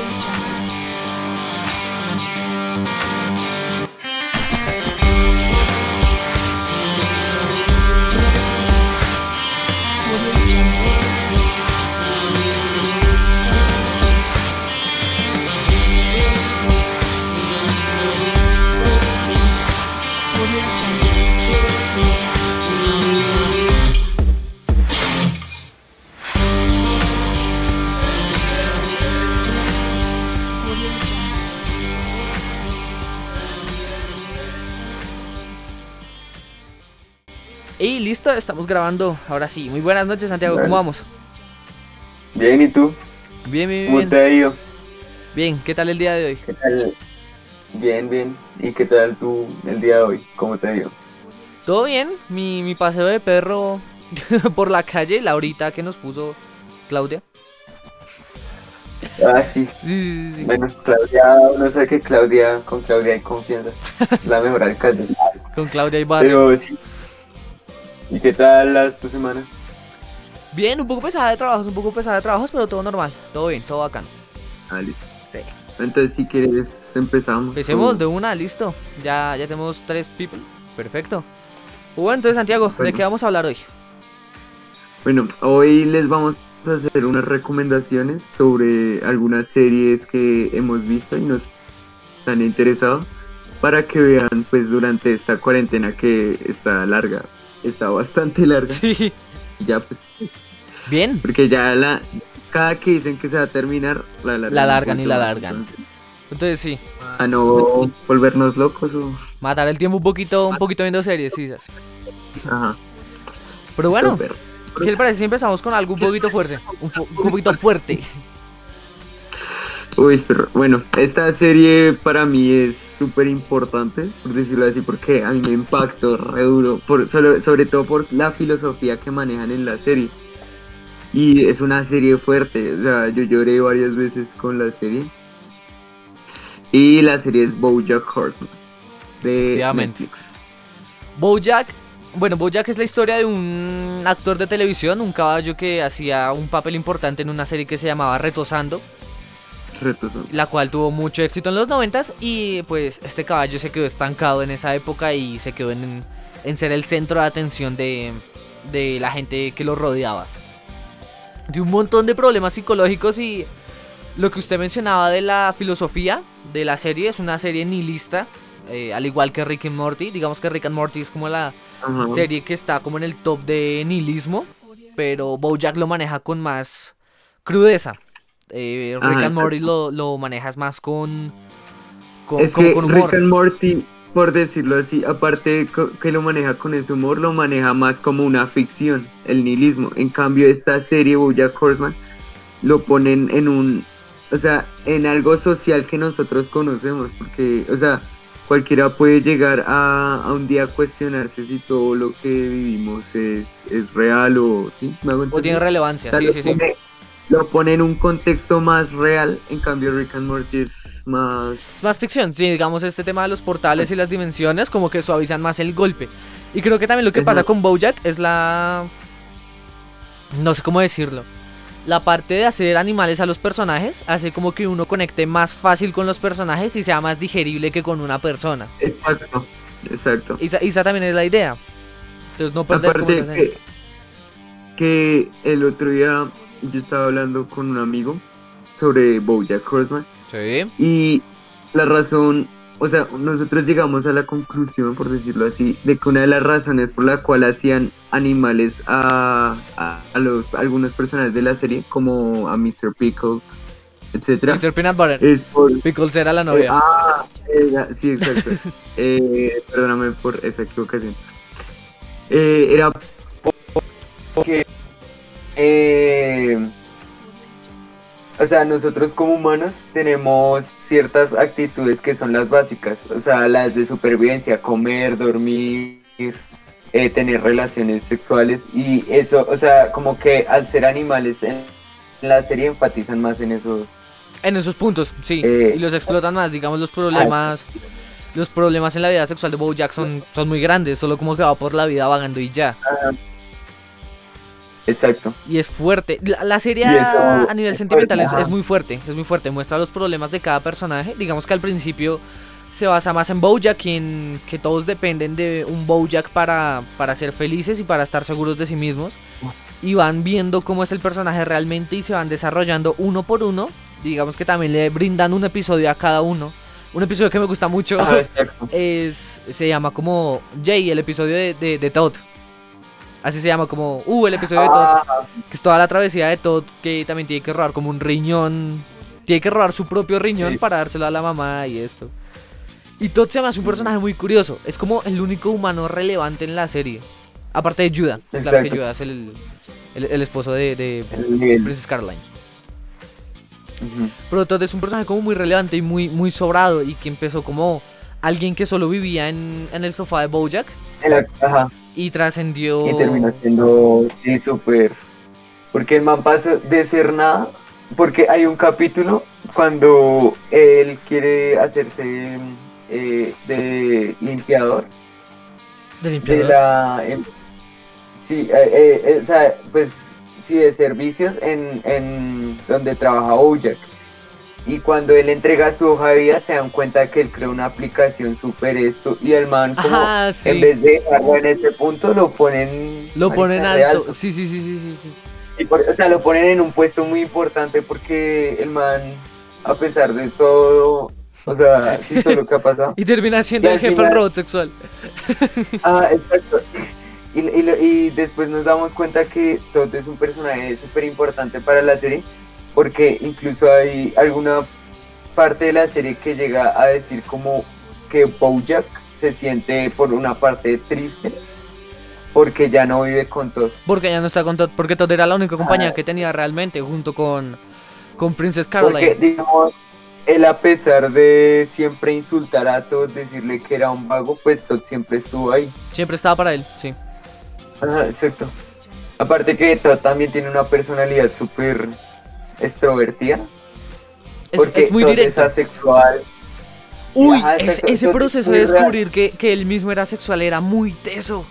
Y listo, estamos grabando. Ahora sí, muy buenas noches, Santiago. ¿Cómo vamos? Bien, ¿y tú? Bien, bien, ¿Cómo bien. te ha ido? Bien, ¿qué tal el día de hoy? ¿Qué tal? Bien, bien. ¿Y qué tal tú el día de hoy? ¿Cómo te ha ido? Todo bien, mi, mi paseo de perro por la calle, la horita que nos puso Claudia. Ah, sí. Sí, sí, sí. Bueno, Claudia, no sé que Claudia, con Claudia hay confianza. La mejor alcalde. Con Claudia y Barrio. Pero sí. ¿Y qué tal la, tu semana? Bien, un poco pesada de trabajos, un poco pesada de trabajos, pero todo normal. Todo bien, todo bacán. Ah, listo. Sí. Entonces, si quieres, empezamos. Empecemos con- de una, listo. Ya, ya tenemos tres people. Perfecto. Bueno, entonces Santiago, ¿de qué vamos a hablar hoy? Bueno, hoy les vamos a hacer unas recomendaciones sobre algunas series que hemos visto y nos han interesado para que vean pues durante esta cuarentena que está larga, está bastante larga Sí. y ya pues Bien. porque ya la cada que dicen que se va a terminar la largan, La largan y la largan. entonces, Entonces sí. a no volvernos locos o Matar el tiempo un poquito, un poquito viendo series, sí. sí. ajá. Pero bueno, súper. ¿qué le parece si empezamos con algo un poquito fuerte? Un, fu- un poquito fuerte. Uy, pero bueno, esta serie para mí es súper importante, por decirlo así, porque a mí me impactó re duro, por, sobre todo por la filosofía que manejan en la serie. Y es una serie fuerte, o sea, yo lloré varias veces con la serie. Y la serie es BoJack Horseman, de. Netflix. Bojack, bueno, Bojack es la historia de un actor de televisión, un caballo que hacía un papel importante en una serie que se llamaba Retosando. La cual tuvo mucho éxito en los noventas y pues este caballo se quedó estancado en esa época y se quedó en, en ser el centro de atención de, de la gente que lo rodeaba. De un montón de problemas psicológicos y lo que usted mencionaba de la filosofía de la serie es una serie nihilista, eh, al igual que Rick and Morty. Digamos que Rick and Morty es como la serie que está como en el top de nihilismo, pero BoJack lo maneja con más crudeza. Eh, Rick Ajá, and Morty lo, lo manejas más con con, Es que con humor. Rick and Morty, por decirlo así, aparte que lo maneja con ese humor, lo maneja más como una ficción, el nihilismo. En cambio, esta serie, BoJack Horseman, lo ponen en un, o sea, en algo social que nosotros conocemos, porque, o sea, cualquiera puede llegar a, a un día a cuestionarse si todo lo que vivimos es, es real o, ¿sí? ¿Me hago O tiene relevancia, O sea, sí, sí, sí. Lo pone en un contexto más real, en cambio Rick and Morty es más Es más ficción, sí, digamos este tema de los portales y las dimensiones como que suavizan más el golpe. Y creo que también lo que pasa con BoJack es la no sé cómo decirlo. La parte de hacer animales a los personajes hace como que uno conecte más fácil con los personajes y sea más digerible que con una persona. Exacto, exacto. Y esa, y esa también es la idea. Entonces no perder como que, que el otro día yo estaba hablando con un amigo sobre BoJack Horseman Sí. y la razón, o sea, nosotros llegamos a la conclusión, por decirlo así, de que una de las razones por la cual hacían animales a, a, a los a algunos personajes de la serie, como a Mr. Pickles, etcétera, Mr. Peanut Butter. es por Pickles era la novia. ah, era- sí, exacto. Eh, perdóname por esa equivocación. Eh, era porque, eh, o sea, nosotros como humanos tenemos ciertas actitudes que son las básicas, o sea, las de supervivencia, comer, dormir, eh, tener relaciones sexuales y eso, o sea, como que al ser animales en la serie enfatizan más en esos En esos puntos, sí. Eh, y los explotan más, digamos, los problemas. Los problemas en la vida sexual de Bojack son, son muy grandes, solo como que va por la vida vagando y ya. Exacto. Y es fuerte. La, la serie a nivel es sentimental fuerte, es, muy fuerte, es muy fuerte. Muestra los problemas de cada personaje. Digamos que al principio se basa más en Bojack y en que todos dependen de un Bojack para, para ser felices y para estar seguros de sí mismos. Y van viendo cómo es el personaje realmente y se van desarrollando uno por uno. Digamos que también le brindan un episodio a cada uno. Un episodio que me gusta mucho exacto. es se llama como Jay, el episodio de, de, de Todd. Así se llama como, uh, el episodio de Todd. Ah, Que es toda la travesía de Todd que también tiene que robar como un riñón. Tiene que robar su propio riñón Sí. para dárselo a la mamá y esto. Y Todd se me hace un personaje muy curioso. Es como el único humano relevante en la serie. Aparte de Judah. Claro que. Judah es el, el, el esposo de. Princess Caroline. Pero Todd es un personaje como muy relevante y muy, muy sobrado. Y que empezó como alguien que solo vivía en, en el sofá de Bojack. Ajá. Y trascendió. Y terminó siendo, sí, súper. Porque el man pasa de ser nada. Porque hay un capítulo cuando él quiere hacerse eh, de limpiador. de De limpiador. la. em- sí, eh, eh, o sea, pues sí, de servicios en, en donde trabaja Bojack. Y cuando él entrega su hoja de vida, se dan cuenta que él creó una aplicación súper esto. Y el man, como Ajá, sí. en vez de dejarlo en este punto, lo ponen. Lo ponen re alto. Sí, sí, sí, sí, sí, sí. Y por- o sea, lo ponen en un puesto muy importante porque el man, a pesar de todo, o sea, sí, todo lo que ha pasado. Y termina siendo Y el jefe final- robot sexual. Ah, exacto. Y, y y después nos damos cuenta que Todd es un personaje súper importante para la serie, porque incluso hay alguna parte de la serie que llega a decir como que Bojack se siente por una parte triste porque ya no vive con Todd. Porque ya no está con Todd. Porque Todd era la única compañía Ah. que tenía realmente junto con, con Princess Porque, Caroline. digamos, él a pesar de siempre insultar a Todd, decirle que era un vago, pues Todd siempre estuvo ahí. Siempre estaba para él, sí. Ajá, exacto. Aparte que Todd también tiene una personalidad súper extrovertida. Es, porque es muy. Es asexual. Uy, Ajá, es- exacto, ese proceso de descubrir que, que él mismo era sexual era muy teso.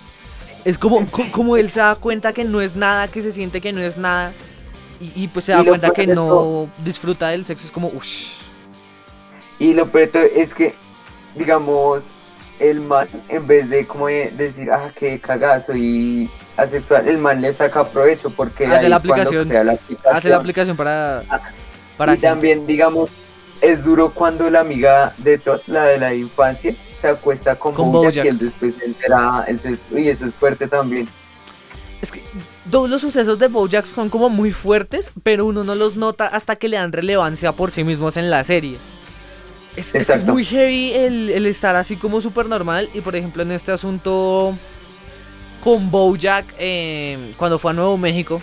Es como, co- como él se da cuenta que no es nada, que se siente que no es nada. Y, y pues se da cuenta que no todo- disfruta del sexo. Es como, uff. Y lo peor es que, digamos, el man, en vez de como de decir, ah, qué cagazo y asexual, el man le saca provecho porque Hace la aplicación. crea la aplicación. Hace la aplicación para. para y también, digamos, es duro cuando la amiga de Todd, la de la infancia, se acuesta con, Con Bojack, Bojack. y él después se entera, y eso es fuerte también. Es que todos los sucesos de Bojack son como muy fuertes, pero uno no los nota hasta que le dan relevancia por sí mismos en la serie. Es, es que es Exacto. muy heavy el, el estar así como súper normal. Y por ejemplo, en este asunto con Bojack, eh, cuando fue a Nuevo México,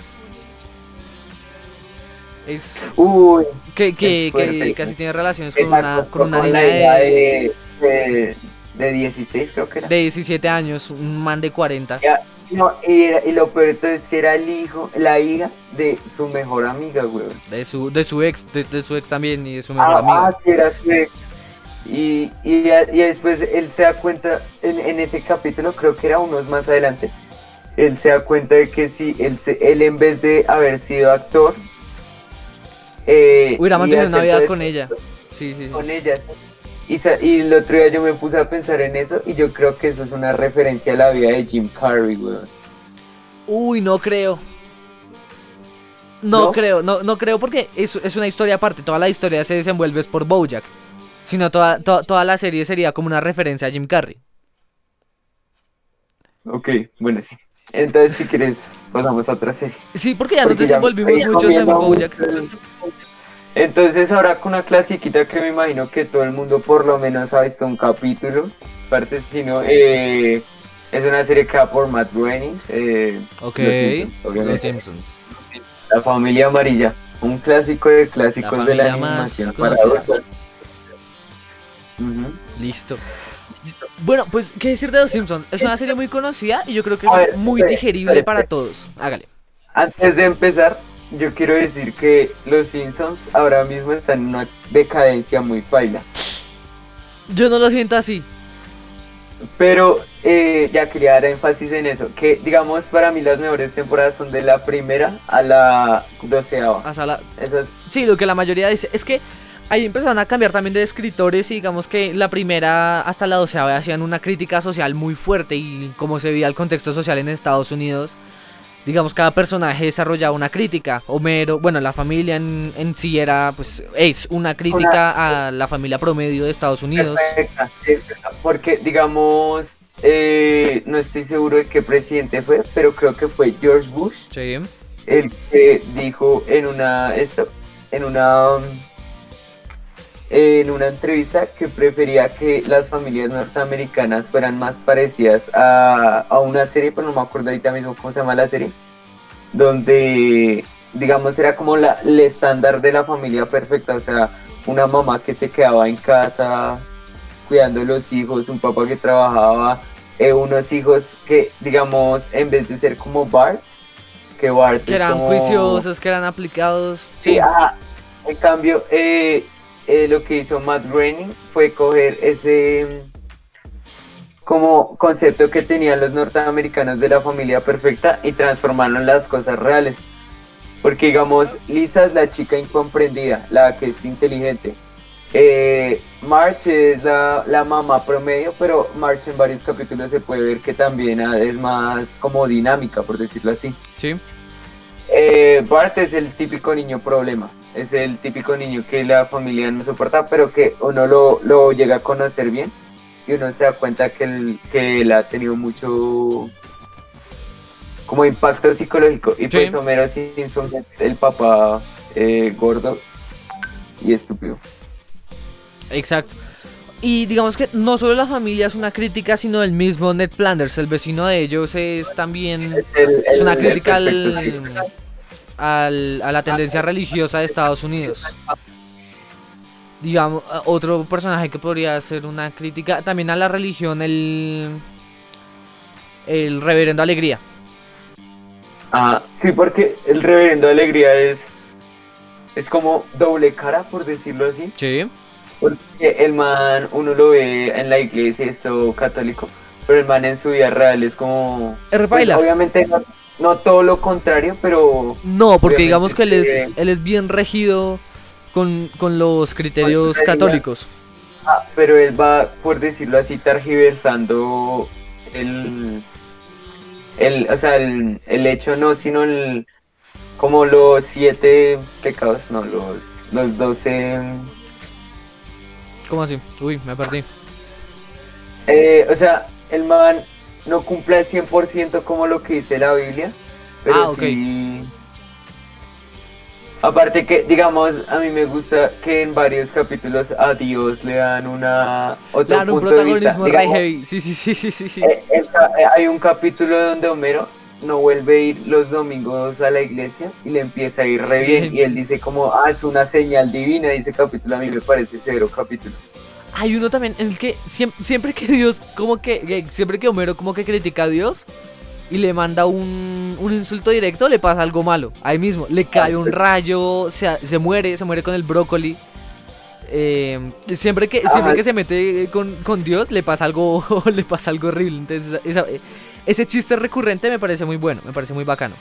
es Uy, que, que, Es que casi tiene relaciones se con una, con una con de, de, de 16, creo que era. de 17 años, un man de 40. Ya, No, y, era- y lo peor es que era el hijo, la hija de su mejor amiga, weón. De su, de su ex, de, de su ex también y de su mejor Ah, amigo. ah, sí, era su ex. Y, y, y después él se da cuenta, en, en ese capítulo, creo que era unos más adelante, él se da cuenta de que sí, él, se- él en vez de haber sido actor, eh, Hubiera mantenido una vida con ella. Sí, sí, sí. Con ella. Y, y el otro día yo me puse a pensar en eso y yo creo que eso es una referencia a la vida de Jim Carrey, weón. Uy, no creo. No, ¿No? creo, no, no creo porque es, es una historia aparte. Toda la historia se desenvuelve es por Bojack. Sino toda, to- toda la serie sería como una referencia a Jim Carrey. Ok, bueno, sí. Entonces, si quieres, pasamos a otra serie. Sí, porque ya nos Porque ya desenvolvimos estoy muchos en Bojack. mucho. Entonces, ahora con una clasiquita que me imagino que todo el mundo por lo menos ha visto un capítulo. Parte, si no, eh, es una serie que va por Matt Groening. eh, Ok, Los Simpsons, obviamente. Los Simpsons. La familia amarilla. Un clásico de La clásicos de la animación para. Listo. Bueno, pues, ¿qué decir de Los Simpsons? Es una serie muy conocida y yo creo que es ver, muy digerible para todos. Hágale. Antes de empezar, yo quiero decir que los Simpsons ahora mismo están en una decadencia muy paila. Yo no lo siento así. Pero eh, ya quería dar énfasis en eso, que digamos para mí las mejores temporadas son de la primera a la doceava. Hasta la- Sí, lo que la mayoría dice es que ahí empezaron a cambiar también de escritores y digamos que la primera hasta la doceava hacían una crítica social muy fuerte y como se veía el contexto social en Estados Unidos, digamos cada personaje desarrollaba una crítica. Homero, bueno, la familia en, en sí era, pues, es una crítica a la familia promedio de Estados Unidos. perfecta, verdad, porque digamos, eh, no estoy seguro de qué presidente fue, pero creo que fue George Bush. Sí. el que dijo en una en una en una entrevista que prefería que las familias norteamericanas fueran más parecidas a, a una serie, pero no me acuerdo ahorita mismo cómo se llama la serie, donde digamos era como la, el estándar de la familia perfecta, o sea, una mamá que se quedaba en casa cuidando de los hijos, un papá que trabajaba, eh, unos hijos que digamos en vez de ser como Bart, que Bart Que eran como- juiciosos, que eran aplicados. Sí, Sí. ajá. En cambio, eh, eh, lo que hizo Matt Groening fue coger ese mm, como concepto que tenían los norteamericanos de la familia perfecta y transformarlo en las cosas reales. Porque digamos, Lisa es la chica incomprendida, la que es inteligente. Eh, March es la, la mamá promedio, pero March en varios capítulos se puede ver que también es más como dinámica, por decirlo así. Sí. Eh, Bart es el típico niño problema. Es el típico niño que la familia no soporta, pero que uno lo, lo llega a conocer bien y uno se da cuenta que él, que él ha tenido mucho como impacto psicológico. Y pues Sí. Homero Simpson es el papá eh, gordo y estúpido. Exacto. Y digamos que no solo la familia es una crítica, sino el mismo Ned Flanders, el vecino de ellos, es también El- es una el- el crítica al, sí. Al- a la tendencia religiosa de Estados Unidos. Digamos, otro personaje que podría ser una crítica también a la religión, el, el reverendo Alegría. Ah, sí, porque el reverendo Alegría es, es como doble cara, por decirlo así. Sí. Porque el man, uno lo ve en la iglesia, esto católico, pero el man en su vida real es como... Es pues, obviamente no, todo lo contrario, pero... No, porque digamos que él es, él es bien regido con, con los criterios católicos. ah, pero él va, por decirlo así, targiversando el... el o sea, el, el hecho no, sino el... Como los siete pecados, no, los, los doce... ¿Cómo así? Uy, me perdí. Eh, o sea, el man no cumple al 100% como lo que dice la Biblia, pero Ah, sí... Aparte que, digamos, a mí me gusta que en varios capítulos a Dios le dan una... Otro Claro, un punto de vista. protagonismo Digamos, heavy. Sí, sí, sí, sí, sí. sí. eh, eh, hay un capítulo donde Homero no vuelve a ir los domingos a la iglesia y le empieza a ir re bien y él dice como, ah, es una señal divina, dice capítulo, a mí me parece cero capítulo. Hay uno también en el que siempre, siempre que Dios, como que, que- siempre que Homero como que critica a Dios y le manda un, un insulto directo, le pasa algo malo. Ahí mismo, le cae un rayo, se, se muere, se muere con el brócoli. Eh, siempre que siempre que se mete con, con Dios le pasa algo le pasa algo horrible entonces esa- ese chiste recurrente me parece muy bueno me parece muy bacano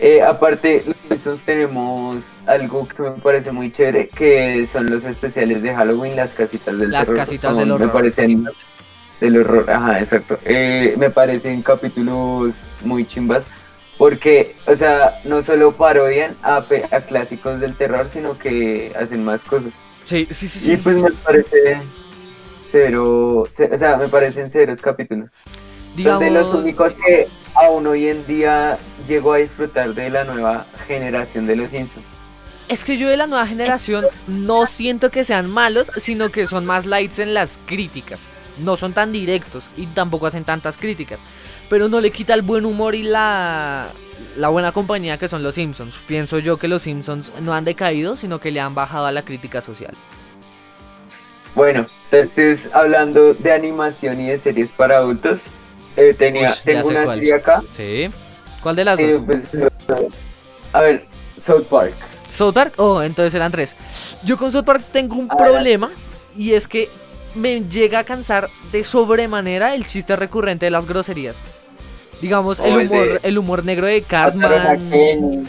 Eh, aparte, los Simpsons tenemos algo que me parece muy chévere, que son los especiales de Halloween, las casitas del Las terror. casitas Son- del horror. Me parecen del horror, ajá, exacto. Eh, me parecen capítulos muy chimbas, porque, o sea, no solo parodian a, clásicos del terror, sino que hacen más cosas. sí sí sí, Y sí. pues me parece cero, ce- o sea, me parecen ceros capítulos. Son de los digamos únicos que aún hoy en día llego a disfrutar de la nueva generación de los Simpsons. Es que yo de la nueva generación no siento que sean malos, sino que son más lights en las críticas. No son tan directos y tampoco hacen tantas críticas. Pero no le quita el buen humor y la, la buena compañía que son los Simpsons. Pienso yo que los Simpsons no han decaído, sino que le han bajado a la crítica social. Bueno, entonces hablando de animación y de series para adultos, eh, tenía, ya tengo una cuál. serie acá. ¿Sí? ¿Cuál de las eh, dos? pues, a ver, South Park. ¿South Park? Oh, entonces eran tres. Yo con South Park tengo un Ah, problema y es que me llega a cansar de sobremanera el chiste recurrente de las groserías. Digamos, el O el humor, el humor negro de Cartman, Kenny.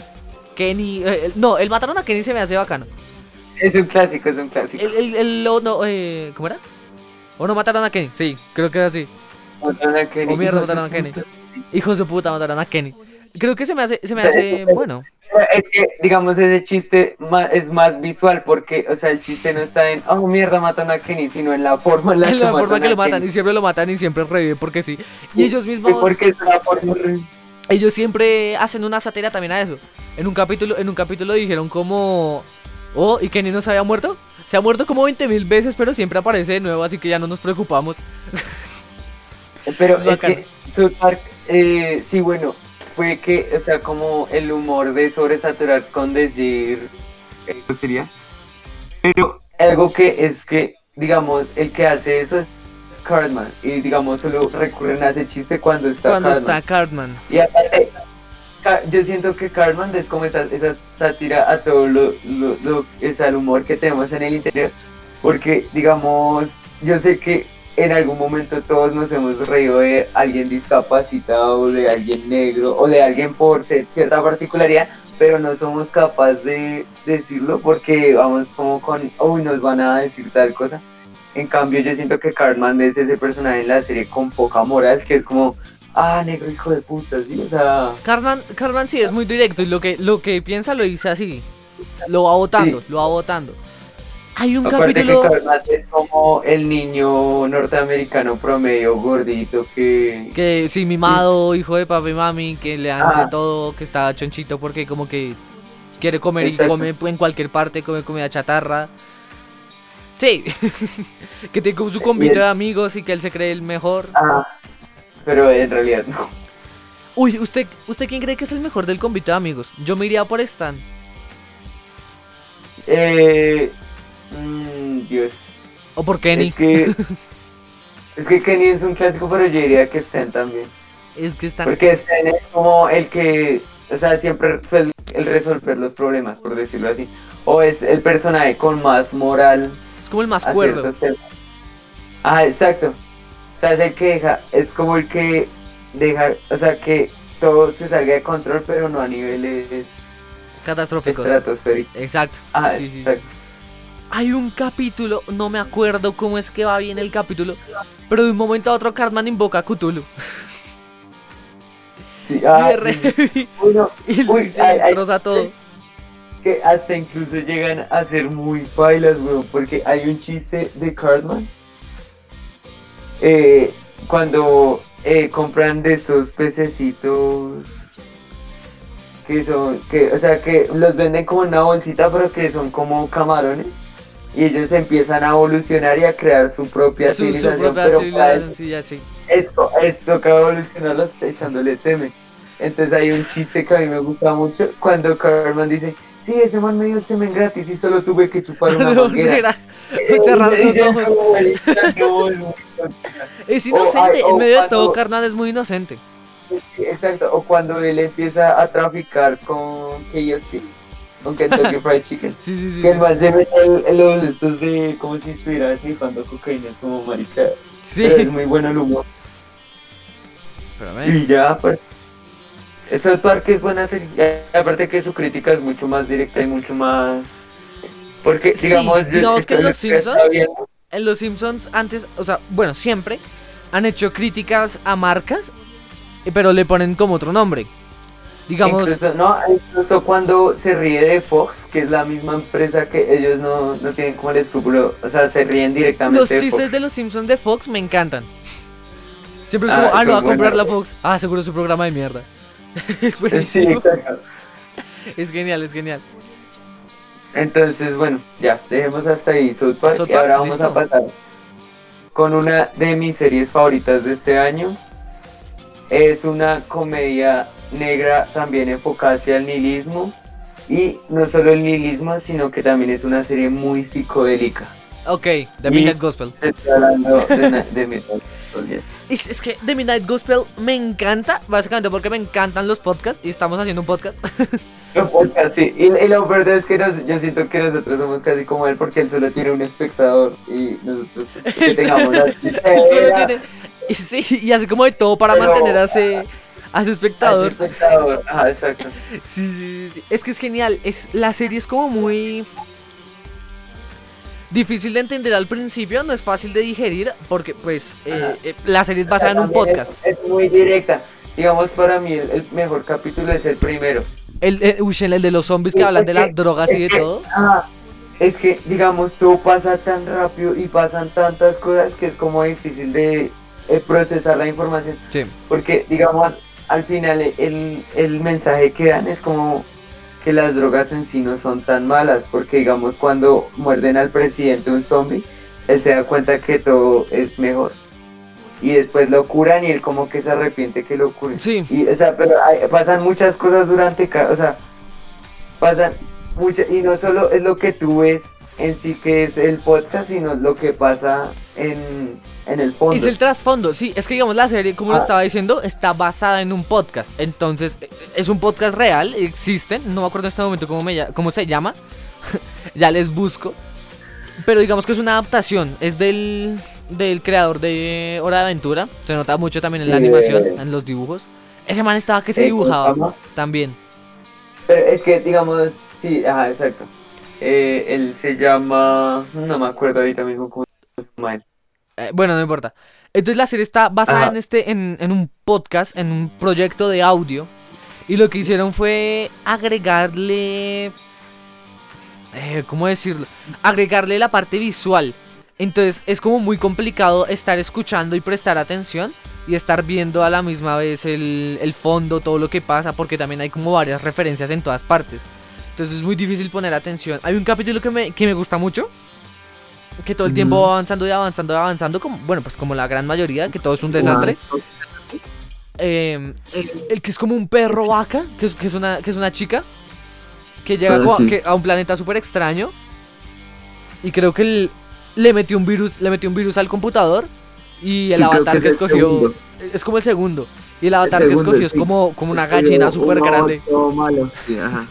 Kenny. eh, no, el mataron a Kenny se me hace bacano. Es un clásico, es un clásico. El, el, el- lo- no, eh, ¿Cómo era? ¿O no mataron a Kenny? Sí, creo que era así. Mataron a Kenny. O mierda, mataron a Kenny. Hijos de puta mataron a Kenny. Creo que se me hace, se me hace bueno. Es que, digamos, ese chiste es más visual porque, o sea, el chiste no está en, oh, mierda, matan a Kenny, sino en la forma en la, En la que forma matan que lo matan y siempre lo matan y siempre revive porque sí. Y ellos mismos, porque es una forma ellos siempre hacen una sátira también a eso. En un capítulo, en un capítulo dijeron como, oh, y Kenny no se había muerto. Se ha muerto como 20 mil veces, pero siempre aparece de nuevo, así que ya no nos preocupamos. Pero Es es que South eh, sí, bueno, fue que, o sea, como el humor de sobresaturar con decir, eh, ¿qué sería? Pero algo que es que, digamos, el que hace eso es Cartman, y digamos, solo recurren a ese chiste cuando está Cuando Cartman. está Cartman. Y aparte, yo siento que Cartman es como esa, esa sátira a todo lo, lo, lo- el humor que tenemos en el interior. Porque, digamos, yo sé que en algún momento todos nos hemos reído de alguien discapacitado, de alguien negro, o de alguien por cierta particularidad, pero no somos capaces de decirlo porque vamos como con, uy, nos van a decir tal cosa. En cambio, yo siento que Cartman es ese personaje en la serie con poca moral, que es como, ah, negro hijo de puta, sí, o sea, Cartman, Cartman sí es muy directo y lo que, lo que piensa lo dice así. Lo va votando, lo va votando. Hay un aparte capítulo. que es como el niño norteamericano promedio gordito que... Que sí, mimado, hijo de papi y mami, que le dan Ah. de todo, que está chonchito porque como que quiere comer y come en cualquier parte, come comida chatarra. Sí, que tiene como su convito el- de amigos y que él se cree el mejor. Ah, pero en realidad no. Uy, ¿usted, ¿usted quién cree que es el mejor del convito de amigos? Yo me iría por Stan. Eh, mm, Dios. O por Kenny. Es que... es que Kenny es un clásico, pero yo diría que Stan también. Es que Stan... Porque Stan es como el que, o sea, siempre suele el resolver los problemas, por decirlo así. O es el personaje con más moral Es como el más cuerdo. Ah, exacto. O sea, es el que deja, es como el que deja, o sea, que todo se salga de control, pero no a niveles Catastróficos. estratosféricos. Exacto. Ah, sí, sí. Hay un capítulo, no me acuerdo cómo es que va bien el capítulo, pero de un momento a otro Cartman invoca a Cthulhu. Sí, y, ah, re- uno, y Uy, se ay, ay, destroza todo. que hasta incluso llegan a ser muy bailas, weón, porque hay un chiste de Cartman eh, cuando eh, compran de esos pececitos que son, que, o sea, que los venden como una bolsita, pero que son como camarones. Y ellos empiezan a evolucionar y a crear su propia Su, su civilización. propia pero civilización, sí, ya sí. esto, esto toca evolucionarlos echándole semen. Entonces hay un chiste que a mí me gusta mucho cuando Carmen dice, sí, ese man me dio el semen gratis y solo tuve que chupar una manguera. era- cerrar Y los yo ojos. Es inocente, en medio de todo Cartman es muy inocente. Sí, Exacto, o cuando él empieza a traficar con KFC, con Kentucky Fried Chicken. Sí, sí, sí. Que el sí. se mete el- los estos de como si estuviera snifando cocaína, es como marica. Sí. Pero es muy bueno el humor. Pero, Y ya, pues. South Park es buena serie. y Aparte que su crítica es mucho más directa y mucho más. Porque, Sí, digamos, yo- digamos que esto Los Simpsons-. En Los Simpsons antes, o sea, bueno, siempre han hecho críticas a marcas, eh, pero le ponen como otro nombre. Digamos, Incluso, no, incluso cuando se ríe de Fox, que es la misma empresa que ellos no, no tienen como el escrúpulo, o sea, se ríen directamente los de chistes Fox. de los Simpsons de Fox me encantan. Siempre es Ah, como, ah, lo va a comprar la Fox. Ah, seguro es su programa de mierda. es Sí, buenísimo. exacto. es genial, es genial. Entonces, bueno, ya, dejemos hasta ahí South Park South y ahora vamos listo. a pasar con una de mis series favoritas de este año. Es una comedia negra también enfocada hacia el nihilismo y no solo el nihilismo, sino que también es una serie muy psicodélica. Ok, The Midnight Gospel. Estoy hablando de, de Midnight Gospel, yes. Es, es que The Midnight Gospel me encanta, básicamente porque me encantan los podcasts y estamos haciendo un podcast. Los podcasts, sí. Y, y lo verdad es que nos- yo siento que nosotros somos casi como él porque él solo tiene un espectador y nosotros que tengamos Él solo tiene- y sí, y hace como de todo para Pero- mantener a al espectador. espectador. Ajá, exacto. Sí, sí, sí. Es que es genial. Es, la serie es como muy difícil de entender al principio, no es fácil de digerir porque pues eh, eh, la serie es basada en un podcast. Es, es muy directa. Digamos, para mí el, el mejor capítulo es el primero. El, el, uy, el de los zombies que hablan de las drogas y de todo. ajá, es que, digamos, todo pasa tan rápido y pasan tantas cosas que es como difícil de eh, procesar la información. Sí. Porque, digamos, al final el, el mensaje que dan es como que las drogas en sí no son tan malas. Porque, digamos, cuando muerden al presidente un zombie, él se da cuenta que todo es mejor. Y después lo curan y él como que se arrepiente que lo curen. Sí. Y, o sea, pero hay- pasan muchas cosas durante cada, o sea, pasan muchas, y no solo es lo que tú ves en sí que es el podcast, sino lo que pasa en, en el fondo. Es el trasfondo, sí, es que digamos la serie, como lo Ah. estaba diciendo, está basada en un podcast. Entonces, eh, es un podcast real, existen, no me acuerdo en este momento cómo, me, cómo se llama, ya les busco. Pero digamos que es una adaptación, es del, del creador de Hora de Aventura, se nota mucho también en la animación, en los dibujos. Ese man estaba que se Eh, ¿cómo se dibujaba también. Pero es que, digamos, sí, ajá, exacto. Eh, él se llama, no me acuerdo ahorita mismo cómo se llama él. Eh, bueno, no importa. Entonces la serie está basada Ajá. en este, en, en un podcast, en un proyecto de audio. Y lo que hicieron fue agregarle. eh, ¿Cómo decirlo? Agregarle la parte visual. Entonces es como muy complicado estar escuchando y prestar atención. Y estar viendo a la misma vez el, el fondo, todo lo que pasa. Porque también hay como varias referencias en todas partes. Entonces es muy difícil poner atención. Hay un capítulo que me, que me gusta mucho. Que todo el tiempo va avanzando y avanzando y avanzando. Como, bueno, pues como la gran mayoría, que todo es un desastre. Eh, el, el que es como un perro vaca, que es, que es, una, que es una chica. Que llega Ah, como a- sí. que- a un planeta súper extraño. Y creo que él le metió un virus, le metió un virus al computador. Y el Sí, avatar que que, es el escogió. segundo. Es como el segundo. Y el avatar que segundo, escogió es como, como una gallina súper grande. todo malo. Sí, ajá.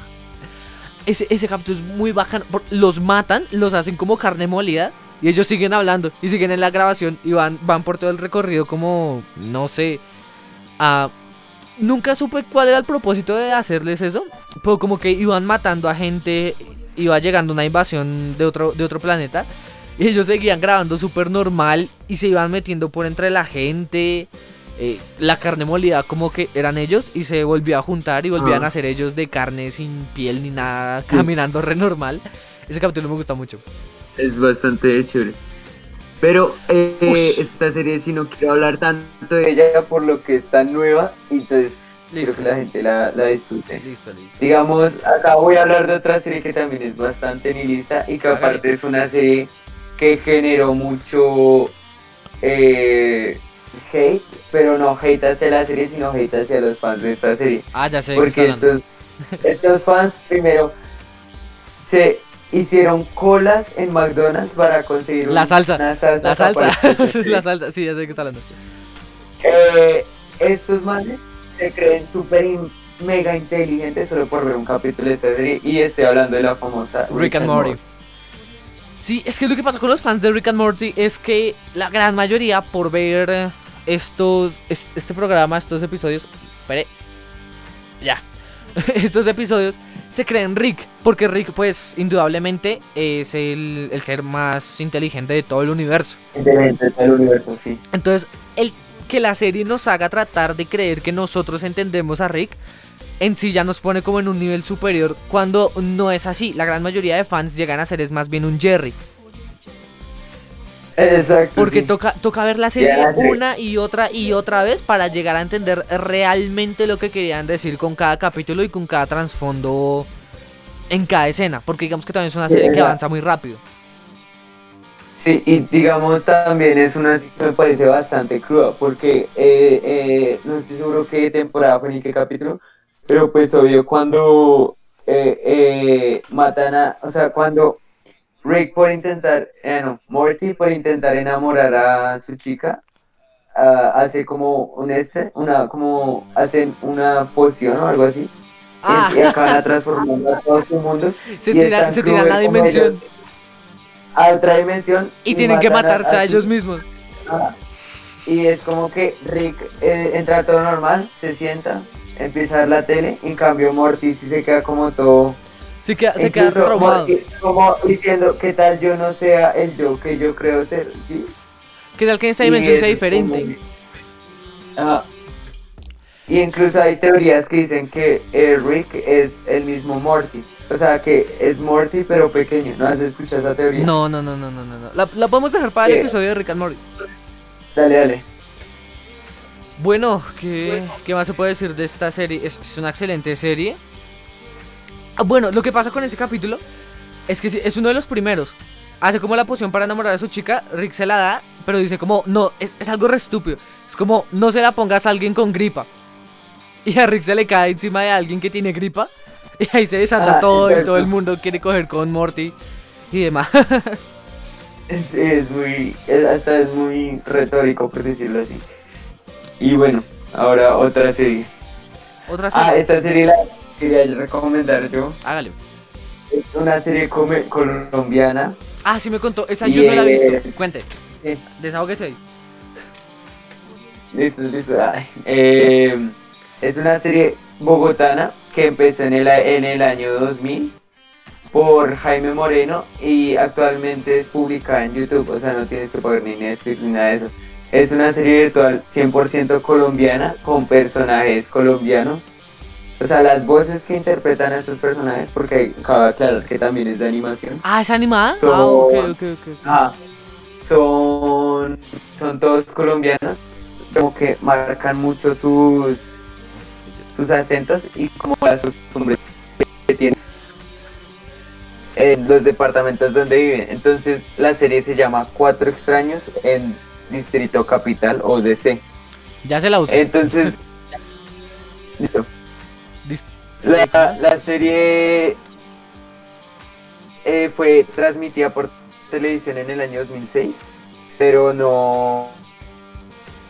Ese, ese capítulo es muy bacano. Los matan, los hacen como carne molida. Y ellos siguen hablando y siguen en la grabación. Y van, van por todo el recorrido como, no sé. nunca supe cuál era el propósito de hacerles eso. Pero como que iban matando a gente. Iba llegando una invasión de otro, de otro planeta. Y ellos seguían grabando súper normal. Y se iban metiendo por entre la gente. Eh, la carne molida como que eran ellos y se volvió a juntar y volvían Ah. a ser ellos de carne sin piel ni nada, caminando re normal. Ese capítulo me gusta mucho. Es bastante chévere. Pero eh, esta serie sí no quiero hablar tanto de ella por lo que está nueva. Entonces Listo. creo que la gente la, la disfrute. Listo, listo. Digamos, acá voy a hablar de otra serie que también es bastante nihilista y que aparte es una serie que generó mucho eh, hate, pero no hate hacia la serie, sino hate hacia los fans de esta serie. Ah, ya sé Porque estos, estos fans primero se hicieron colas en McDonald's para conseguir La salsa, una salsa. La salsa, la salsa, sí, ya sé qué está hablando. Eh, estos manes se creen súper mega inteligentes solo por ver un capítulo de esta serie y estoy hablando de la famosa Rick and Morty. Sí, es que lo que pasa con los fans de Rick and Morty es que la gran mayoría por ver estos es- este programa, estos episodios, espere, ya, estos episodios se creen Rick, porque Rick pues indudablemente es el, el ser más inteligente de todo el universo. Inteligente del universo, sí. Entonces, el que la serie nos haga tratar de creer que nosotros entendemos a Rick en sí ya nos pone como en un nivel superior cuando no es así. La gran mayoría de fans llegan a ser es más bien un Jerry. Exacto. Porque sí. toca, toca ver la serie una y otra y otra vez para llegar a entender realmente lo que querían decir con cada capítulo y con cada trasfondo en cada escena. Porque digamos que también es una serie que avanza muy rápido. Sí, y digamos también es una me parece bastante cruda porque eh, eh, no estoy seguro qué temporada fue ni qué capítulo, pero pues obvio cuando eh, matan a, o sea, cuando Rick por intentar, eh, no, Morty por intentar enamorar a su chica, ah, hace como un este, una, como hacen una poción o algo así. y- Ah. Y, acaban transformando a todo su mundo. Se tiran, tiran cruel la dimensión A otra dimensión. y tienen que matarse a, ellos mismos. Ajá. Y es como que Rick eh, entra todo normal, se sienta, empieza a ver la tele, en cambio Morty sí se queda como todo... Se queda, se queda traumado. Como diciendo, ¿qué tal yo no sea el yo que yo creo ser? ¿Sí? ¿Qué tal que en esta dimensión sea diferente? Ajá. Y incluso hay teorías que dicen que eh, Rick es el mismo Morty. O sea, que es Morty pero pequeño. ¿No has escuchado esa teoría? No, no, no, no, no, no. no. La, la podemos dejar para el Eh. episodio de Rick and Morty. Dale, dale. Bueno, ¿qué, qué más se puede decir de esta serie? Es, es una excelente serie. Ah, Bueno, lo que pasa con ese capítulo es que es uno de los primeros. Hace como la poción para enamorar a su chica, Rick se la da, pero dice como, no, es, es algo re estúpido. Es como, no se la pongas a alguien con gripa. Y a Rick se le cae encima de alguien que tiene gripa. Y ahí se desata Ah, todo y todo el mundo quiere coger con Morty y demás. Sí, es muy, es- hasta es muy retórico por decirlo así. Y bueno, ahora otra serie. Otra Ah, serie. esta serie la quería recomendar yo. Hágale. Es una serie colombiana. Ah, sí me contó. Esa yo no la he visto. Cuente. eh, Desahógese ahí. Listo, listo. Eh, es una serie bogotana que empezó en el, en el año 2000 por Jaime Moreno y actualmente es publicada en YouTube, o sea, no tienes que pagar ni Netflix ni nada de eso. Es una serie virtual 100% colombiana con personajes colombianos. O sea, las voces que interpretan a estos personajes, porque cabe aclarar que también es de animación. Ah, ¿es animada? Son- Ah, ok, ok, ok. Ah, son, son todos colombianos, como que marcan mucho sus, sus acentos y como las costumbres que tienen en los departamentos donde viven. Entonces la serie se llama Cuatro extraños en Distrito Capital o DC. Ya se la usé. Entonces, listo. La, la serie eh, fue transmitida por televisión en el año 2006, pero no,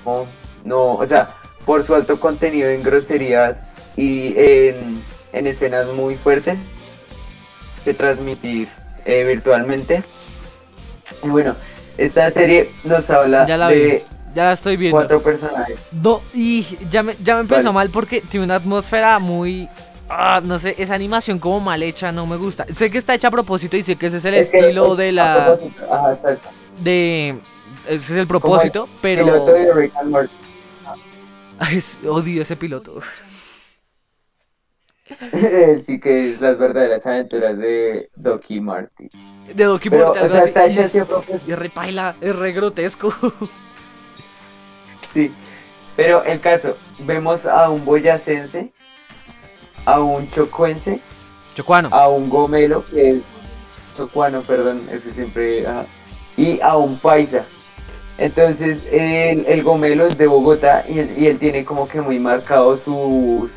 no, no, o sea, por su alto contenido en groserías y en, en escenas muy fuertes, se transmitir eh, virtualmente. Y bueno, esta serie nos habla de Ya la estoy viendo. cuatro personajes. No, y ya me, ya me empezó Vale. mal porque tiene una atmósfera muy. ah, no sé, esa animación como mal hecha no me gusta. Sé que está hecha a propósito y sé que ese es el Es que- estilo de la. ajá, exacto. de. Ese es el propósito, pero. Piloto de Rick and Morty. Ay, es- odio ese piloto. sí que es las verdaderas aventuras de Doki Marty. De Doki o sea, así. es, es re paila, es re grotesco. Sí. Pero el caso, vemos a un boyacense, a un chocuense, Chocuano. a un gomelo, que es chocuano, perdón, ese siempre, ajá, y a un paisa. Entonces, el, el gomelo es de Bogotá y, él- y él tiene como que muy marcado sus,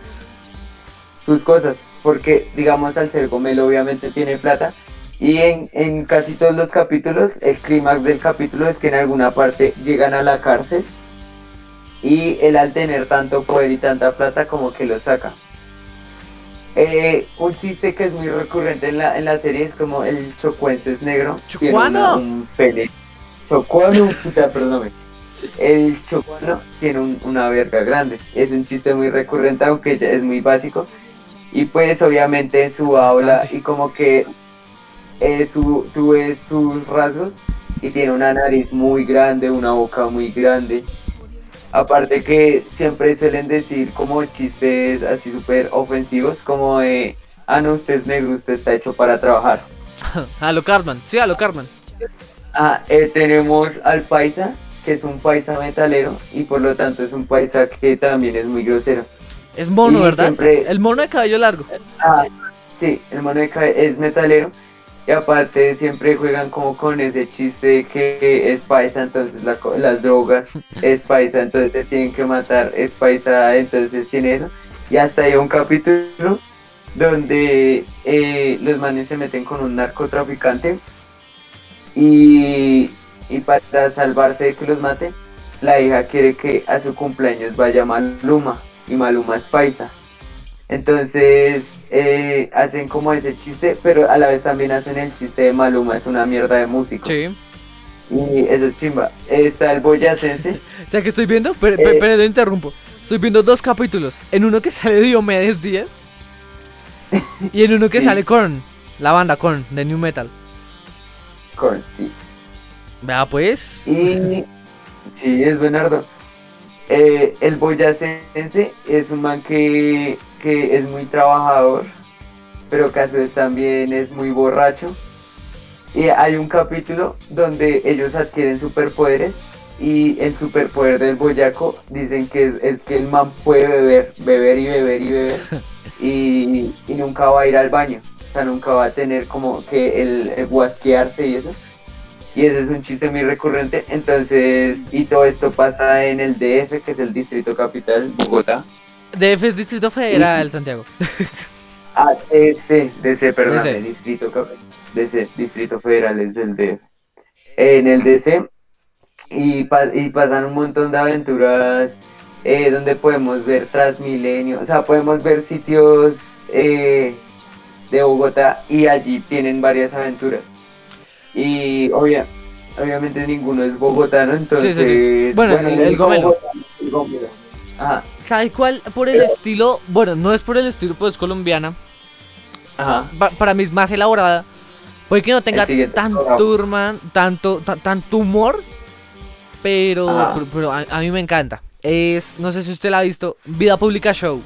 sus cosas, porque digamos al ser gomelo obviamente tiene plata. Y en, en casi todos los capítulos, el clímax del capítulo es que en alguna parte llegan a la cárcel y él al tener tanto poder y tanta plata como que lo saca. Eh, un chiste que es muy recurrente en la, en la serie es como el chocuense es negro. tiene ¡Chocuano! una- un pene. Chocuano, puta, perdóname. El chocuano tiene un- una verga grande. Es un chiste muy recurrente, aunque es muy básico. Y pues obviamente en su aula Bastante. y como que eh, su, tú ves sus rasgos y tiene una nariz muy grande, una boca muy grande. Aparte que siempre suelen decir como chistes así súper ofensivos, como de, ah no, usted es negro, usted está hecho para trabajar. A lo Cartman. Sí, a lo Cartman. Ah, eh, tenemos al paisa, que es un paisa metalero y por lo tanto es un paisa que también es muy grosero. Es mono, Y ¿verdad? siempre- El mono de cabello largo. Ah, sí, el mono de cabe- es metalero. Y aparte siempre juegan como con ese chiste de que es paisa, entonces la las drogas es paisa, entonces te tienen que matar, es paisa, entonces tiene eso. Y hasta hay un capítulo donde eh, los manes se meten con un narcotraficante Y, y para salvarse de que los mate, la hija quiere que a su cumpleaños vaya Maluma. Y Maluma es paisa. Entonces eh, hacen como ese chiste, pero a la vez también hacen el chiste de Maluma, es una mierda de músico. Sí. Y eso es chimba. Está el boyacense. O sea que estoy viendo, pero, Eh. pero interrumpo. Estoy viendo dos capítulos. En uno que sale Diomedes Díaz. Y en uno que Sí. sale Korn. La banda Korn, de New Metal. Korn, sí. Vea pues. Y sí, es Bernardo. Eh, el boyacense es un man que, que es muy trabajador, pero que a su vez también es muy borracho. Y hay un capítulo donde ellos adquieren superpoderes y el superpoder del boyaco dicen que es, es que el man puede beber, beber y beber y beber y, y nunca va a ir al baño. O sea, nunca va a tener como que el, el guasquearse y eso. Y ese es un chiste muy recurrente. Entonces, y todo esto pasa en el DF, que es el Distrito Capital, Bogotá. DF es Distrito Federal, Santiago. Ah, DC, DC, perdón, DC. Distrito. DC, Distrito Federal es el DF. En el DC, y, pa- y pasan un montón de aventuras eh, donde podemos ver Transmilenio, o sea, podemos ver sitios eh, de Bogotá y allí tienen varias aventuras. Y obvia- obviamente ninguno es bogotano, entonces... sí. Bueno, el- el Gomelo. Bogotá- el Gomelo. Ajá, ¿Sabe cuál? Por el estilo. Bueno, no es por el estilo, pues es colombiana. ajá. Pa- para mí es más elaborada. Puede que no tenga tanto, urman- tanto, ta- tanto humor. Pero, pero, pero a, a mí me encanta. Es, no sé si usted la ha visto, Vida Pública Show.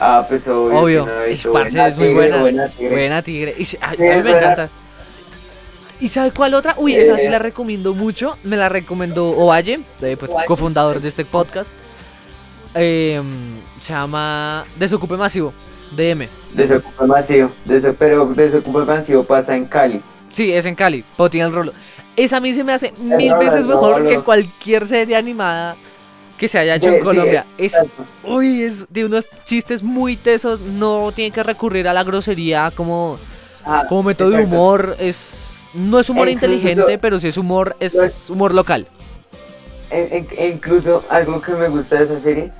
Ah, pues obvio. Obvio. que no he Ish, visto. parce, Buena es muy tigre, buena. buena tigre. Buena tigre. Ish, a, mí me buena. encanta. ¿Y sabe cuál otra? Uy, esa sí Eh. la recomiendo mucho. Me la recomendó Ovalle, eh, pues Ovalle. cofundador de este podcast. Eh, se llama Desocupe Masivo, DM. Desocupa masivo. Pero desocupa masivo pasa en Cali. Sí, es en Cali, el Rolo. Esa a mí se me hace mil veces el mejor que cualquier serie animada que se haya hecho Sí, en sí, Colombia. Es, uy, es de unos chistes muy tesos, no tiene que recurrir a la grosería como, Ah, como método de humor. Es, no es humor E inteligente, pero sí es humor, es humor local. E- e incluso algo que me gusta de esa serie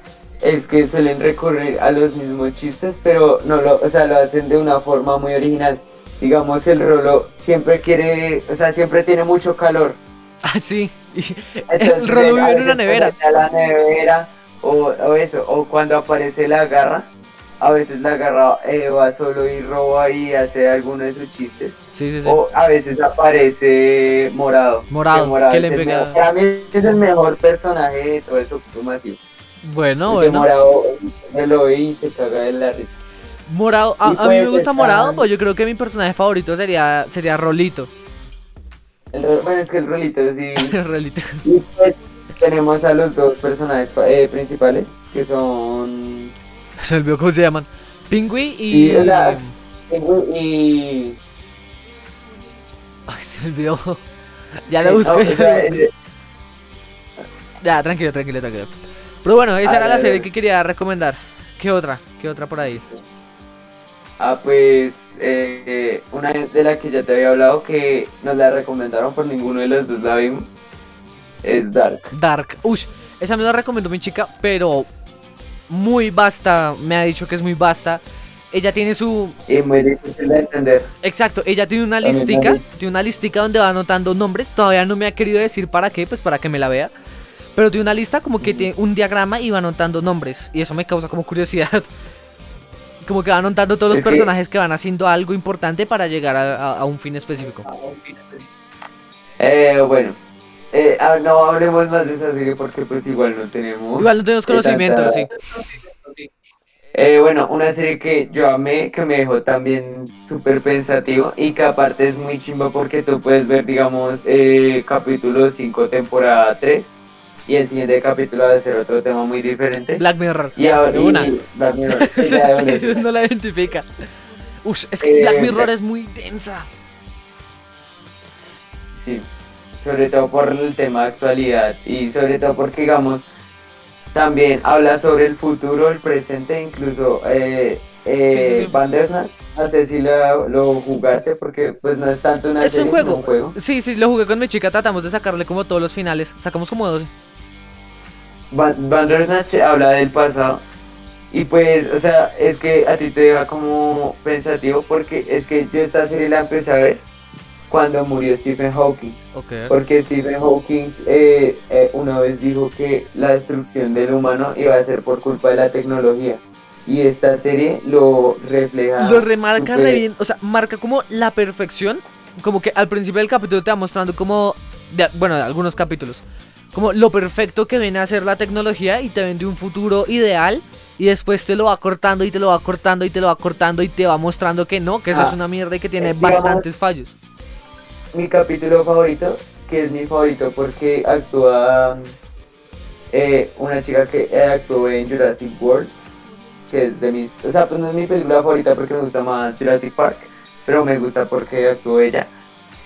es que suelen recurrir a los mismos chistes, pero no lo, o sea, lo hacen de una forma muy original. Digamos, el Rolo siempre quiere, o sea, siempre tiene mucho calor. Ah, sí. Entonces, el Rolo vive en una nevera. A la nevera o, o eso, o cuando aparece la garra, a veces la garra eh, va solo y roba y hace alguno de sus chistes. Sí, sí, sí. O a veces aparece Morado. Morado, que es le el pega- mejor- Para mí es el mejor personaje de todo eso masivo. Bueno, Porque bueno. Morado me lo ve y se caga de la risa. Morado, a, mí me gusta Morado, pues yo creo que mi personaje favorito sería, sería Rolito. El ro- bueno, es que el rolito sí. Rolito. y pues tenemos a los dos personajes eh, principales que son. Se olvidó cómo se llaman. Pingüi y. Sí, o sea- Y. Ay, se olvidó. Ya lo Sí, busco, no, ya lo busco. eh, Ya, tranquilo, tranquilo, tranquilo. Pero bueno, esa A era la ver, serie a ver. que quería recomendar. ¿Qué otra? ¿Qué otra por ahí? Ah, pues eh, eh, una de las que ya te había hablado que nos la recomendaron por ninguno de los dos la vimos es Dark. Dark. Ush, esa me la recomendó mi chica, pero muy vasta. Me ha dicho que es muy vasta. Ella tiene su. Y muy difícil de entender. Exacto, ella tiene una listica. Tiene una listica donde va anotando nombres. Todavía no me ha querido decir para qué, pues para que me la vea. Pero tiene una lista como que tiene un diagrama y va anotando nombres. Y eso me causa como curiosidad. Como que va anotando todos los Es personajes que van haciendo algo importante para llegar a, a- a un fin específico. Eh, bueno, eh, ah, no hablemos más de esa serie porque pues igual no tenemos. Igual no tenemos conocimiento, tanta- sí. Eh, bueno, una serie que yo amé, que me dejó también súper pensativo y que aparte es muy chimba porque tú puedes ver, digamos, eh, capítulo 5, temporada 3 y el siguiente capítulo va a ser otro tema muy diferente. Black Mirror. y ahora, una. y- Black Mirror, sí, Sí, no la identifica. Ush, es que Eh, Black Mirror es muy densa. Sí, sobre todo por el tema de actualidad y sobre todo porque, digamos, también habla sobre el futuro, el presente, incluso eh, eh, Sí. Bandersnatch. No sé si lo, lo jugaste porque pues no es tanto una Es un serie, juego. sino un juego. Sí, sí, lo jugué con mi chica, tratamos de sacarle como todos los finales. Sacamos como 12. Ban- Bandersnatch habla del pasado y pues, o sea, es que a ti te deja como pensativo porque es que yo esta serie la empecé a ver cuando murió Stephen Hawking. Ok. Porque Stephen Hawking eh, eh, una vez dijo que la destrucción del humano iba a ser por culpa de la tecnología. Y esta serie lo refleja. Lo remarca súper- re bien, o sea, marca como la perfección. Como que al principio del capítulo te va mostrando como, de- bueno, de algunos capítulos, como lo perfecto que viene a ser la tecnología y te vende un futuro ideal. Y después te lo va cortando y te lo va cortando y te lo va cortando y te va mostrando que no, que eso Ah, es una mierda y que tiene bastantes fallos. Mi capítulo favorito, que es mi favorito porque actúa eh, una chica que eh, actuó en Jurassic World, que es de mis. O sea, pues no es mi película favorita porque me gusta más Jurassic Park, pero me gusta porque actuó ella.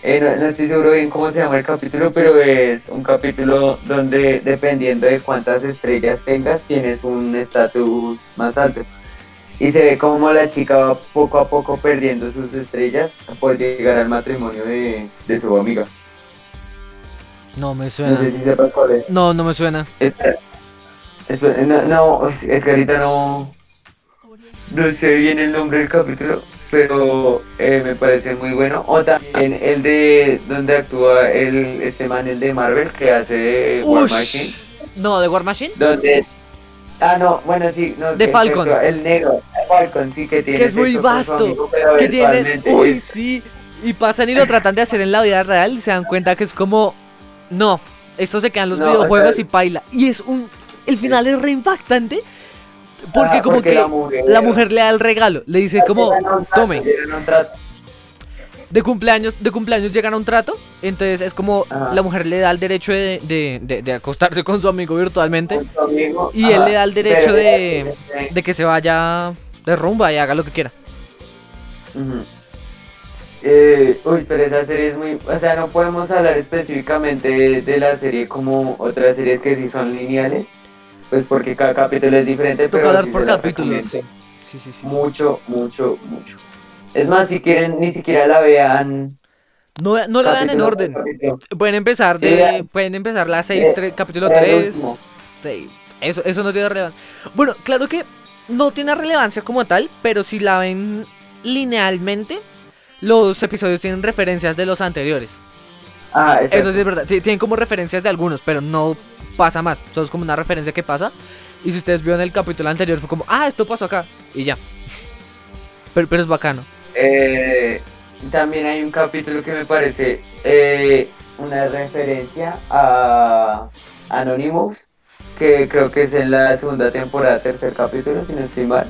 Eh, no, no estoy seguro bien cómo se llama el capítulo, pero es un capítulo donde dependiendo de cuántas estrellas tengas, tienes un estatus más alto. Y se ve como la chica va poco a poco perdiendo sus estrellas por llegar al matrimonio de, de su amiga. No me No suena. sé si sepas cuál es. No, no me suena. Espera, no, no, es es que ahorita no, no sé bien el nombre del capítulo, pero eh, me parece muy bueno. O también el de donde actúa el, este man, el de Marvel, que hace War. Machine. No, de War Machine. Donde... Ah, no, bueno, sí. No, De Falcon. el negro, Falcon, sí, que tiene Que es muy vasto, amigo, que tiene. Uy, es- sí. Y pasan y lo tratan de hacer en la vida real y se dan cuenta que es como. No, esto se quedan los No, videojuegos o sea- y paila. Y es un. El final es re impactante. Porque Ah, como porque que la mujer- la mujer le da el regalo. Le dice como, tome, de cumpleaños, de cumpleaños llegan a un trato. Entonces es como Ajá. la mujer le da el derecho de, de- de- de acostarse con su amigo virtualmente. con su amigo, Y él le da el derecho de- De que se vaya de rumba y haga lo que quiera. Eh, uy, pero esa serie es muy... O sea, no podemos hablar específicamente de, de la serie como otras series que sí son lineales. Pues porque cada capítulo es diferente, Toca sí por capítulos, sí. Sí, sí. Mucho, mucho, mucho. Es más, si quieren, ni siquiera la vean... No, no la vean en capítulo orden. capítulo. Pueden empezar de. Pueden empezar la 6, Eh, capítulo el 3. último. Eso, eso no tiene relevancia. Bueno, claro que no tiene relevancia como tal, pero si la ven linealmente, los episodios tienen referencias de los anteriores. Ah, exacto. Eso sí es verdad. Ti- Tienen como referencias de algunos, pero no pasa más. Solo es como una referencia que pasa. Y si ustedes vieron el capítulo anterior, fue como, ah, esto pasó acá. Y ya. Pero, pero es bacano. Eh, también hay un capítulo que me parece eh, una referencia a Anonymous, que creo que es en la segunda temporada, tercer capítulo, si no estoy mal,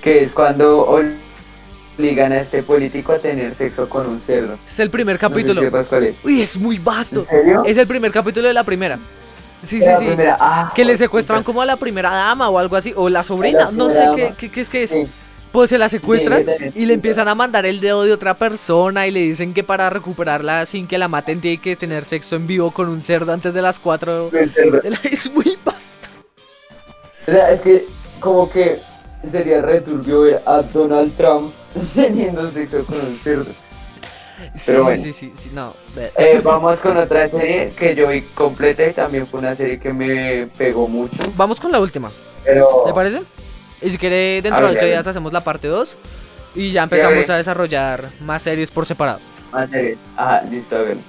que es cuando obligan a este político a tener sexo con un cerdo. Es el primer No sé si capítulo. es. Uy, es muy vasto. ¿En serio? Es el primer capítulo de la primera. Sí, sí, sí. primera- ah, Que le secuestran como a la primera dama o algo así, o la sobrina, La no sé qué, qué, qué es que es. Sí. Pues se la secuestran Sí, y le empiezan a mandar el dedo de otra persona y le dicen que para recuperarla sin que la maten tiene que tener sexo en vivo con un cerdo antes de las 4 El cerdo. de la... Es muy vasto. O sea, es que como que sería returbio ver a Donald Trump teniendo sexo con un cerdo. Sí, bueno. sí, sí, sí, no. Eh, vamos con otra serie que yo vi completa y también fue una serie que me pegó mucho. Vamos con la última, Pero ¿te parece? Y si quiere, dentro de Hágale, 8 hágale. días hacemos la parte 2 y ya empezamos a desarrollar más series por separado. más series. Ah, listo, hágale.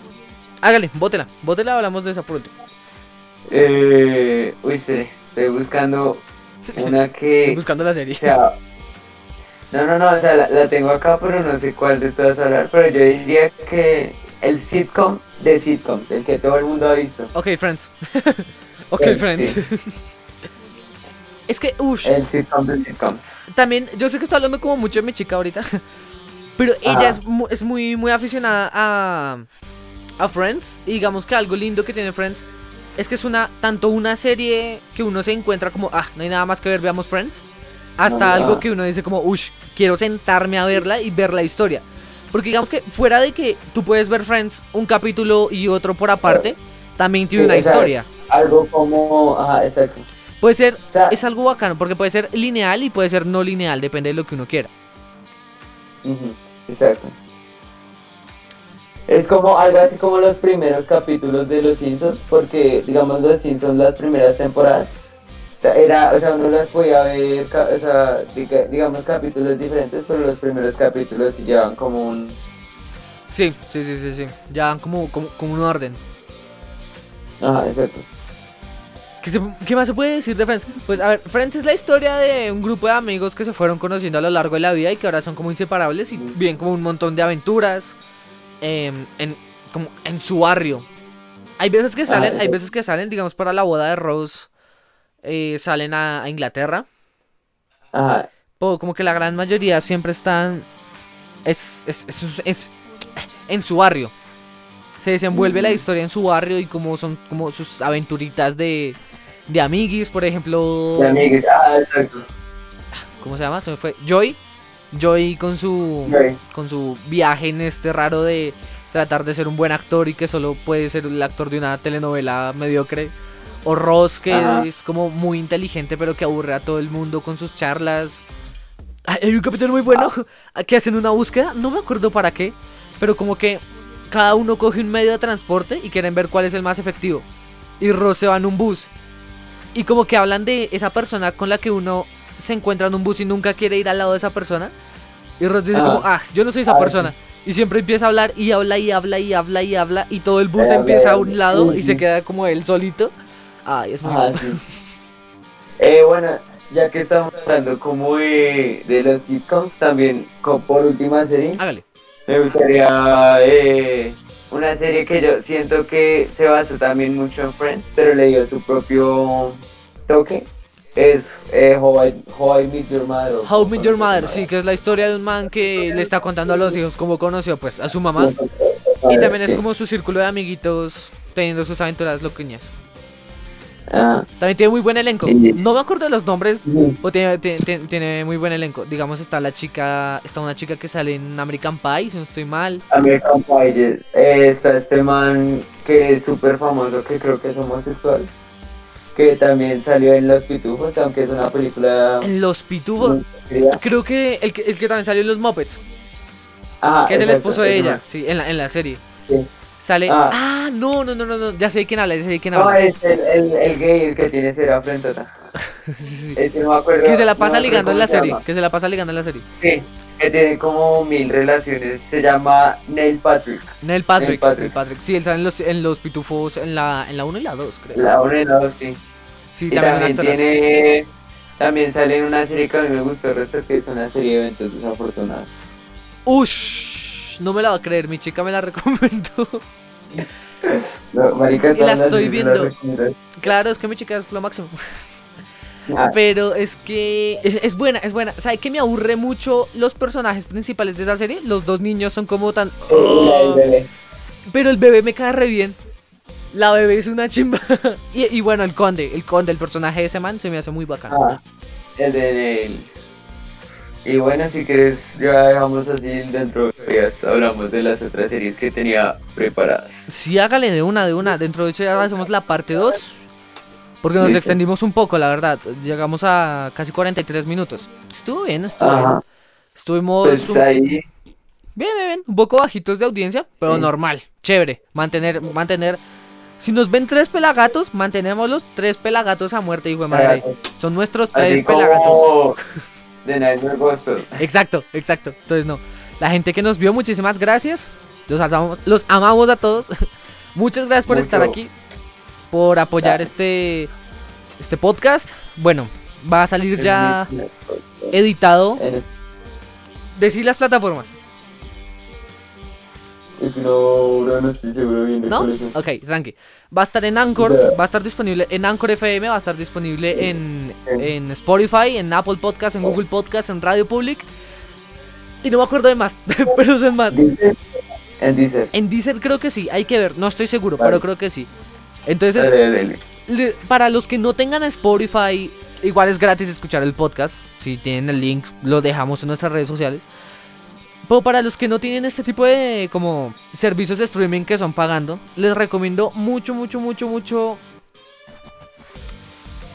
Hágale, bótela, bótela, hablamos de esa por último. Eh, uy, espere, estoy buscando una que. Estoy buscando la serie. O sea, no, no, no, o sea, la, la tengo acá, pero no sé cuál de todas hablar. Pero yo diría que el sitcom de sitcoms, el que todo el mundo ha visto. Ok, Friends. ok, Sí, Friends. es que, uff, El sitcom de sitcoms. también, yo sé que estoy hablando como mucho de mi chica ahorita, pero ella es, es muy, muy aficionada a, a Friends. Y digamos que algo lindo que tiene Friends es que es una, tanto una serie que uno se encuentra como, ah, no hay nada más que ver, veamos Friends, hasta algo que uno dice como, uff, quiero sentarme a verla y ver la historia. Porque digamos que fuera de que tú puedes ver Friends un capítulo y otro por aparte, también tiene Sí, una o sea, historia. Algo como. Ajá, exacto. Puede ser, O sea- es algo bacano, porque puede ser lineal y puede ser no lineal, depende de lo que uno quiera. Exacto. Es como algo así como los primeros capítulos de Los Simpsons, porque digamos Los Simpsons las primeras temporadas era, o sea, uno las podía ver, o sea, diga- digamos capítulos diferentes, pero los primeros capítulos sí llevan como un Sí, sí, sí, sí, sí. Ya van como, como, como un orden. Ajá, exacto. ¿Qué, se- qué más se puede decir de Friends? Pues a ver, Friends es la historia de un grupo de amigos que se fueron conociendo a lo largo de la vida y que ahora son como inseparables y viven como un montón de aventuras em, en, como en su barrio. Hay veces que salen, hay veces que salen, digamos, para la boda de Rose, eh, salen a, a Inglaterra. Ajá, Pero como que la gran mayoría siempre están es, es, es- es en su barrio. Se desenvuelve la Mm. historia en su barrio y como son como sus aventuritas de, de amiguis, por ejemplo. de amigos, ah, exacto. ¿Cómo se llama? Se me fue. Joy. Joy con su Joy. con su viaje en este raro de tratar de ser un buen actor y que solo puede ser el actor de una telenovela mediocre. O Ross, que Ajá. es como muy inteligente, pero que aburre a todo el mundo con sus charlas. Ay, Hay un capítulo muy bueno que hacen una búsqueda, no me acuerdo para qué, pero como que cada uno coge un medio de transporte y quieren ver cuál es el más efectivo. Y Ross se va en un bus. Y como que hablan de esa persona con la que uno se encuentra en un bus y nunca quiere ir al lado de esa persona. Y Ross dice Ah. como, ah, yo no soy esa Ah, persona. Y siempre empieza a hablar y habla y habla y habla y habla y todo el bus empieza a un lado y se queda como él solito. Ay, es muy Ajá, bueno. sí. Eh, bueno, ya que estamos hablando como de, de los sitcoms, también como por última serie, Hágale. me gustaría eh, una serie que yo siento que se basó también mucho en Friends, pero le dio su propio toque. Es eh, How, I, How I Met Your Mother. How I Met Your Mother, sí, que es la historia de un man que le está contando a los hijos cómo conoció pues a su mamá. Y también es como su círculo de amiguitos teniendo sus aventuras loqueñas. Ah, También tiene muy buen elenco. No me acuerdo de los nombres, pero tiene, tiene- tiene- muy buen elenco. Digamos, está la chica, está una chica que sale en American Pie, si no estoy mal. American Pie, eh, está este man que es súper famoso, que creo que es homosexual, que también salió en Los Pitufos, aunque es una película... En Los Pitufos, creo que el, que el que también salió en Los Muppets, Ah, que es el esposo de ella, sí, en la, en la serie. Sí. Sale. Ah. Ah, no, no, no, no, no, ya sé de quién habla, ya sé de quién No, habla. es el, el, el gay, el que tiene cera frentota. Sí, sí. No me acuerdo. Que se la no pasa ligando en la se serie, llama. que se la pasa ligando en la serie. Sí, que tiene como mil relaciones. Se llama Neil Patrick. Neil Patrick, Neil Patrick. Neil Patrick. Sí, él sale en los, en los pitufos en la, en la 1 y la 2, creo. La una y la dos, sí. Sí, Y también, también tiene. También sale en una serie que a mí me gustó resto, que es una serie de eventos desafortunados. Ush, no me la va a creer, mi chica me la recomendó. No, marica, Y la estoy viendo. Claro, es que mi chica es lo máximo. Ah, Pero es que es, es buena, es buena. ¿Sabe que me aburre mucho los personajes principales de esa serie? Los dos niños son como tan... Pero el bebé me cae re bien. La bebé es una chimba. y, y bueno, el conde, el conde, el personaje de ese man se me hace muy bacán. Ah, el de él. Y bueno, si quieres, ya dejamos así dentro de días. Hablamos de las otras series que tenía preparadas. Sí, hágale de una, de una. Dentro de hecho ya hacemos la parte 2. Porque nos Listo. extendimos un poco, la verdad. Llegamos a casi 43 minutos. Estuvo bien, estuvo bien. Ajá. Estuvimos Pues un, ahí. bien, bien, bien, un poco bajitos de audiencia, pero Sí. normal, chévere. Mantener, mantener. Si nos ven tres pelagatos, mantenemos los tres pelagatos a muerte, hijo de madre. Son nuestros tres pelagatos. de Nightmare Gospel. Exacto, exacto. Entonces no. La gente que nos vio, muchísimas gracias. Los amamos, los amamos a todos. Muchas gracias por Mucho. estar aquí. Por apoyar este este podcast. Bueno, va a salir ya editado. Decir las plataformas. No, no, no estoy seguro bien de ¿No? Ok, tranqui. Va a estar en Anchor, va a estar disponible en Anchor FM, va a estar disponible en, Sí. en Spotify, en Apple Podcast, en Google Podcast, en Radio Public. Y no me acuerdo de más, pero son más. En Deezer. En Deezer creo que sí, hay que ver, no estoy seguro, Vale. pero creo que sí. Entonces, Dale, dale. le- para los que no tengan Spotify, igual es gratis escuchar el podcast. Si tienen el link, lo dejamos en nuestras redes sociales. Pero para los que no tienen este tipo de como servicios de streaming que son pagando, les recomiendo mucho, mucho, mucho, mucho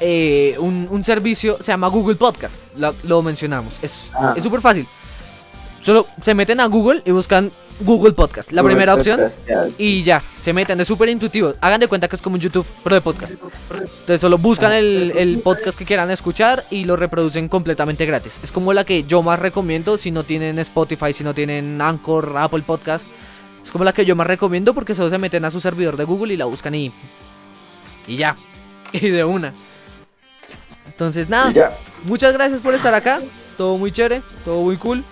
eh, un, un servicio, se llama Google Podcast, lo, lo mencionamos, es Ah. es súper fácil. Solo se meten a Google y buscan Google Podcast, la Google primera opción, Podcast, y ya, se meten, es súper intuitivo. Hagan de cuenta que es como un YouTube, pero de podcast. Entonces solo buscan el, el podcast que quieran escuchar y lo reproducen completamente gratis. Es como la que yo más recomiendo si no tienen Spotify, si no tienen Anchor, Apple Podcast. Es como la que yo más recomiendo porque solo se meten a su servidor de Google y la buscan y... Y ya. Y de una. Entonces nada, muchas gracias por estar acá. Todo muy chévere, todo muy cool.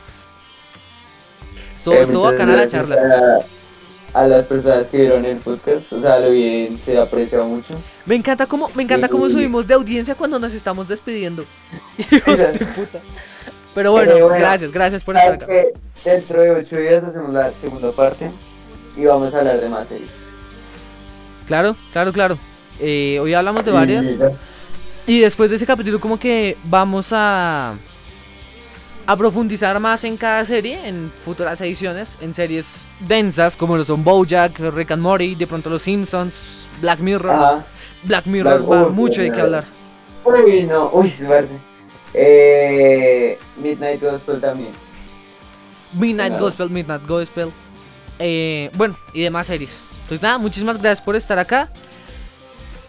Todo Eh, estuvo bacana la charla. A, a las personas que vieron el podcast, o sea, lo bien, se aprecia mucho. Me encanta cómo, me encanta cómo Sí. subimos de audiencia cuando nos estamos despidiendo. Hijos de puta. Pero bueno, bueno, gracias, gracias por estar acá. dentro de ocho días hacemos la segunda parte y vamos a hablar de más series. Claro, claro, claro. Eh, hoy hablamos de varias. Y después de ese capítulo como que vamos a a profundizar más en cada serie en futuras ediciones, en series densas como lo son BoJack, Rick and Morty, de pronto Los Simpsons, Black Mirror. Ajá. Black Mirror Black- va mucho de qué hablar. Uy, no, uy, suerte. Eh, Midnight Gospel también. Midnight Claro. Gospel, Midnight Gospel. Eh, bueno, y demás series. Entonces nada, muchísimas gracias por estar acá.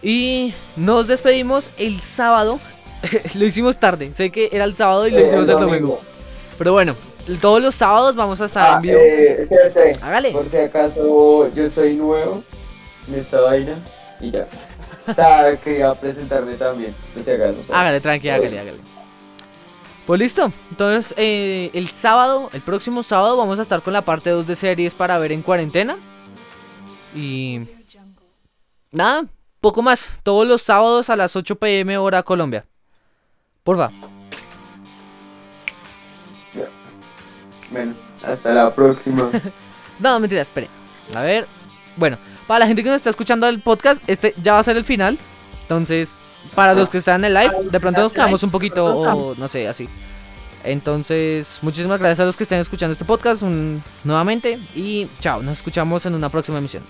Y nos despedimos el sábado. lo hicimos tarde. Sé que era el sábado y lo Eh, hicimos el domingo. Pero bueno, todos los sábados vamos a estar Ah, en vivo. eh, espérate. Hágale. Por si acaso yo soy nuevo en esta vaina y ya. Sea, quería presentarme también, por si acaso. Hágale, tranqui, hágale, hágale. Pues listo. Entonces, eh, el sábado, el próximo sábado, vamos a estar con la parte 2 de series para ver en cuarentena. Y. Nada, poco más. Todos los sábados a las 8 pm hora Colombia. Porfa. Bueno, hasta la próxima. No, mentira, espere. A ver. Bueno, para la gente que nos está escuchando el podcast, este ya va a ser el final. Entonces, para los que están en el live, de pronto nos quedamos un poquito, o no sé, así. Entonces, muchísimas gracias a los que estén escuchando este podcast un- nuevamente. Y chao, nos escuchamos en una próxima emisión.